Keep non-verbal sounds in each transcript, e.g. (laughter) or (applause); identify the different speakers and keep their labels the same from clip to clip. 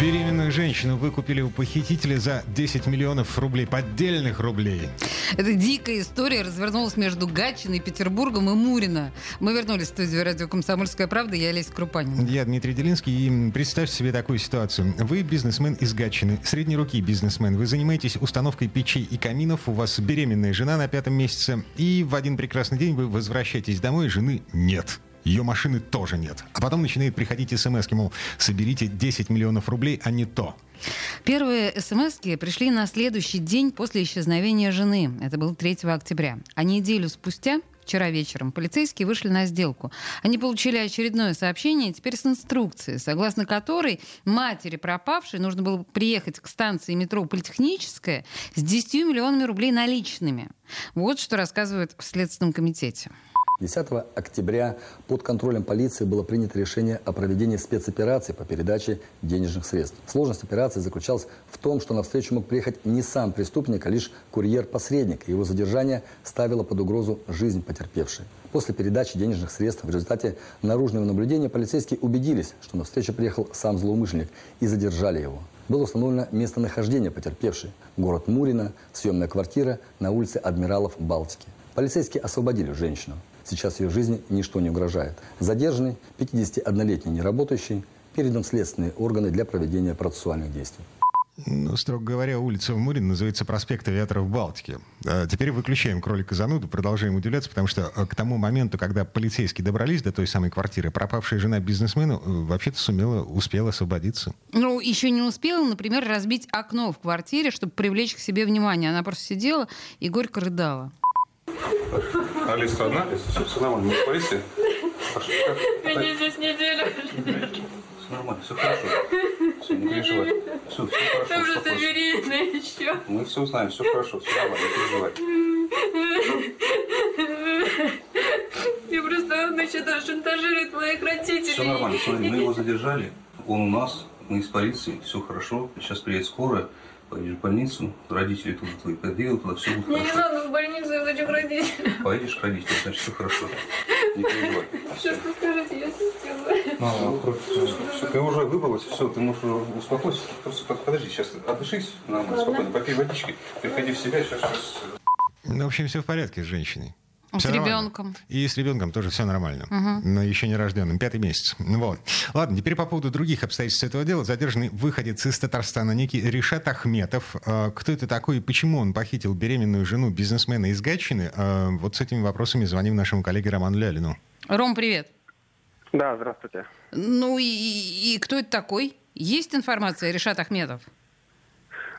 Speaker 1: Беременную женщину выкупили у похитителя за 10 миллионов рублей, поддельных рублей.
Speaker 2: Эта дикая история развернулась между Гатчиной, Петербургом и Мурино. Мы вернулись в студию радио «Комсомольская правда». Я Олеся Крупанин.
Speaker 1: Я Дмитрий Делинский. И представьте себе такую ситуацию. Вы бизнесмен из Гатчины, средней руки бизнесмен. Вы занимаетесь установкой печей и каминов. У вас беременная жена на пятом месяце. И в один прекрасный день вы возвращаетесь домой, жены нет. Ее машины тоже нет. А потом начинает приходить смс, мол, соберите 10 миллионов рублей, а не то.
Speaker 2: Первые смс пришли на следующий день после исчезновения жены. Это был 3 октября. А неделю спустя Вчера вечером полицейские вышли на сделку. Они получили очередное сообщение, теперь с инструкцией, согласно которой матери пропавшей нужно было приехать к станции метро Политехническая с 10 миллионами рублей наличными. Вот что рассказывают в Следственном комитете.
Speaker 3: 10 октября под контролем полиции было принято решение о проведении спецоперации по передаче денежных средств. Сложность операции заключалась в том, что на встречу мог приехать не сам преступник, а лишь курьер-посредник. Его задержание ставило под угрозу жизнь потерпевшей. После передачи денежных средств в результате наружного наблюдения полицейские убедились, что на встречу приехал сам злоумышленник и задержали его. Было установлено местонахождение потерпевшей – город Мурино, съемная квартира на улице Адмиралов Балтики. Полицейские освободили женщину. Сейчас ее жизни ничто не угрожает. Задержанный, 51-летний неработающий, передан в следственные органы для проведения процессуальных действий.
Speaker 1: Ну, строго говоря, улица в Мурино называется проспект Авиаторов Балтики. А теперь выключаем кролика зануду, продолжаем удивляться, потому что э, к тому моменту, когда полицейские добрались до той самой квартиры, пропавшая жена бизнесмена э, вообще-то сумела, успела освободиться.
Speaker 2: Ну, еще не успела, например, разбить окно в квартире, чтобы привлечь к себе внимание. Она просто сидела и горько рыдала.
Speaker 4: Алиса одна? Все нормально, не полиция?
Speaker 5: Меня здесь неделю.
Speaker 4: Все нормально, все хорошо. Все, не переживай. Все, все хорошо.
Speaker 5: Там
Speaker 4: успокойся.
Speaker 5: беременна еще.
Speaker 4: Мы все узнаем, все хорошо, все нормально, не переживай.
Speaker 5: И просто он еще даже шантажирует моих родителей.
Speaker 4: Все нормально, смотри, мы его задержали, он у нас, мы из полиции, все хорошо. Сейчас приедет скорая, поедешь в больницу, родители тут твои подъедут, туда все будет
Speaker 5: Мне не
Speaker 4: хорошо.
Speaker 5: надо в больницу, я хочу к родителям.
Speaker 4: Поедешь к родителям, значит, все хорошо. Не переживай.
Speaker 5: Все, что скажете, я все сделаю.
Speaker 4: Ну, все, ты уже выбралась, все, ты можешь уже успокойся. Просто под- подожди, сейчас отдышись, нормально, спокойно, попей водички, приходи в себя, сейчас, сейчас.
Speaker 1: Ну, в общем, все в порядке с женщиной.
Speaker 2: С
Speaker 1: нормально.
Speaker 2: ребенком.
Speaker 1: И с ребенком тоже все нормально. Но еще не рожденным. Пятый месяц. Вот. Ладно, теперь по поводу других обстоятельств этого дела. Задержанный выходец из Татарстана, некий Решат Ахметов. А, Кто это такой и почему он похитил беременную жену бизнесмена из Гатчины? А, Вот с этими вопросами звоним нашему коллеге Роману Лялину.
Speaker 2: Ром, привет.
Speaker 6: Да, здравствуйте.
Speaker 2: Ну и, и кто это такой? Есть информация, Решат Ахметов?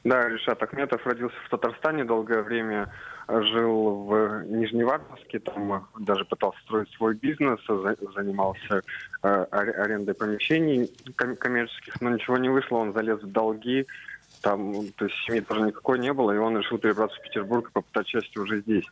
Speaker 6: Да, Решат Ахметов родился в Татарстане, долгое время жил в Нижневартовске, там даже пытался строить свой бизнес, за- занимался э, ар- арендой помещений ком- коммерческих, но ничего не вышло, он залез в долги, там, то есть семьи тоже никакой не было, и он решил перебраться в Петербург и попытать счастье уже здесь.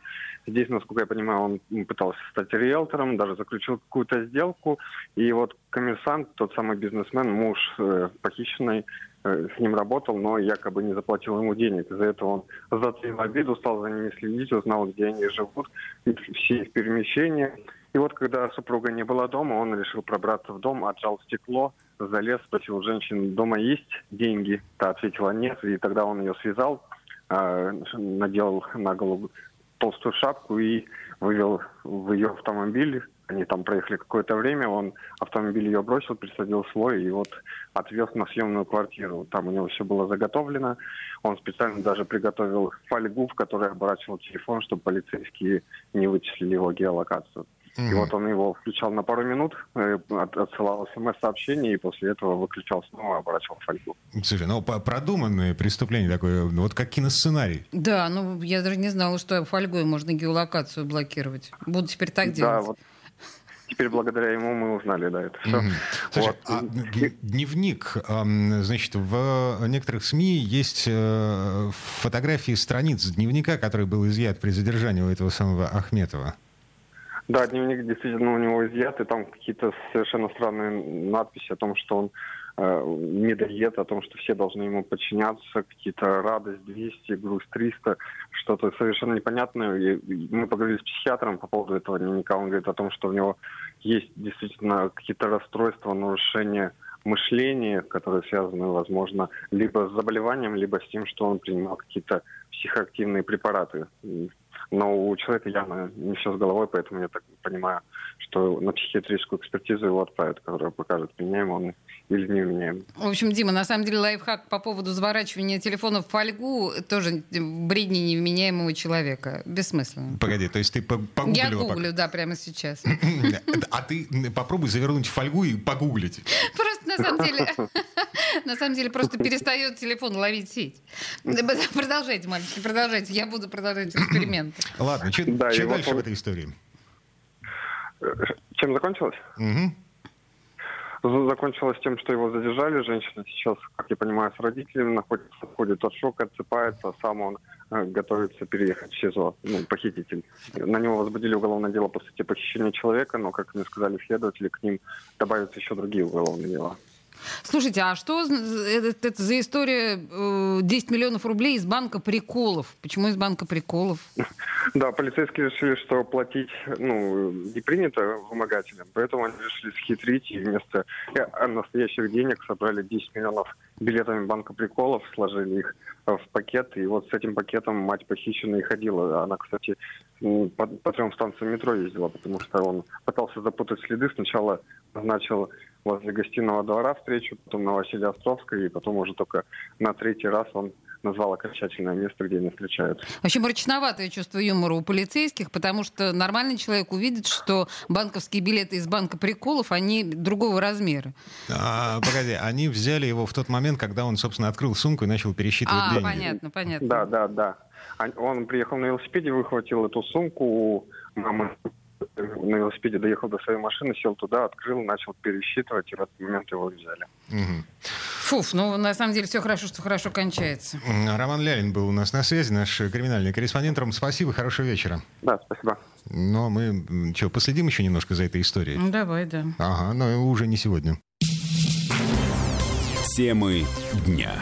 Speaker 6: Здесь, насколько я понимаю, он пытался стать риэлтором, даже заключил какую-то сделку, и вот коммерсант, тот самый бизнесмен, муж э, похищенной, с ним работал, но якобы не заплатил ему денег. Из-за этого он затаил обиду, стал за ними следить, узнал, где они живут, все их перемещения. И вот когда супруга не была дома, он решил пробраться в дом, отжал стекло, залез, спросил женщин, дома есть деньги? Та ответила нет, и тогда он ее связал, э, надел на голову толстую шапку и вывел в ее автомобиль. Они там проехали какое-то время, он автомобиль ее бросил, присадил свой и вот отвез на съемную квартиру. Там у него все было заготовлено. Он специально даже приготовил фольгу, в которой оборачивал телефон, чтобы полицейские не вычислили его геолокацию. И вот он его включал на пару минут, э, от- отсылал смс-сообщение, и после этого выключал снова, оборачивал фольгу.
Speaker 1: Слушай, ну продуманное преступление такое, вот как киносценарий.
Speaker 2: Да, ну я даже не знала, что фольгой можно геолокацию блокировать. Буду теперь так
Speaker 6: Да,
Speaker 2: делать.
Speaker 6: вот теперь благодаря ему мы узнали, да, это все.
Speaker 1: Мгм. Слушай,
Speaker 6: Вот.
Speaker 1: а дневник, значит, в некоторых СМИ есть э, фотографии страниц дневника, который был изъят при задержании у этого самого Ахметова.
Speaker 6: Да, дневник действительно у него изъят, и там какие-то совершенно странные надписи о том, что он э, медоед, о том, что все должны ему подчиняться, какие-то радость 200, грусть 300, что-то совершенно непонятное. И мы поговорили с психиатром по поводу этого дневника, он говорит о том, что у него есть действительно какие-то расстройства, нарушения мышления, которые связаны, возможно, либо с заболеванием, либо с тем, что он принимал какие-то психоактивные препараты. Но у человека явно не все с головой, поэтому я так понимаю, что на психиатрическую экспертизу его отправят, которая покажет, меняем он или не меняем.
Speaker 2: В общем, Дима, на самом деле лайфхак по поводу заворачивания телефона в фольгу тоже бредни невменяемого человека. Бессмысленно.
Speaker 1: Погоди, то есть ты погуглила?
Speaker 2: Я гуглю, да, прямо сейчас. (laughs)
Speaker 1: А ты попробуй завернуть в фольгу и погуглить.
Speaker 2: Просто на самом деле, (laughs) на самом деле просто перестает телефон ловить сеть. Продолжайте, мальчики, продолжайте. Я буду продолжать (coughs) эксперимент.
Speaker 1: Ладно, что да, дальше вот... в этой истории?
Speaker 6: Чем закончилось? Угу. Закончилось тем, что его задержали. Женщина сейчас, как я понимаю, с родителями находится, входит от шока, отсыпается, а сам он э, готовится переехать в СИЗО, ну, похититель. На него возбудили уголовное дело по статье похищения человека, но, как мне сказали следователи, к ним добавятся еще другие уголовные дела.
Speaker 2: Слушайте, а что это, это за история 10 э, миллионов рублей из банка приколов? Почему из банка приколов?
Speaker 6: Да, полицейские решили, что платить ну, не принято вымогателям, поэтому они решили схитрить и вместо э, настоящих денег собрали 10 миллионов билетами банка приколов, сложили их в пакет, и вот с этим пакетом мать похищенной ходила. Она, кстати, по, по трем станциям метро ездила, потому что он пытался запутать следы. Сначала назначил возле гостиного двора встречу, потом на Василия Островской, и потом уже только на третий раз он назвал окончательное место, где они встречаются.
Speaker 2: Вообще мрачноватое чувство юмора у полицейских, потому что нормальный человек увидит, что банковские билеты из банка приколов, они другого размера.
Speaker 1: А, погоди, они взяли его в тот момент, когда он, собственно, открыл сумку и начал пересчитывать а, деньги.
Speaker 2: понятно, понятно.
Speaker 6: Да, да, да. Он приехал на велосипеде, выхватил эту сумку у мамы на велосипеде доехал до своей машины, сел туда, открыл, начал пересчитывать, и в этот момент его взяли.
Speaker 2: Угу. Фуф, ну на самом деле все хорошо, что хорошо кончается.
Speaker 1: Роман Лялин был у нас на связи, наш криминальный корреспондент. Ром, спасибо, хорошего вечера.
Speaker 6: Да, спасибо.
Speaker 1: Ну, а мы что, последим еще немножко за этой историей?
Speaker 2: Ну, давай, да.
Speaker 1: Ага, но уже не сегодня.
Speaker 7: Темы дня.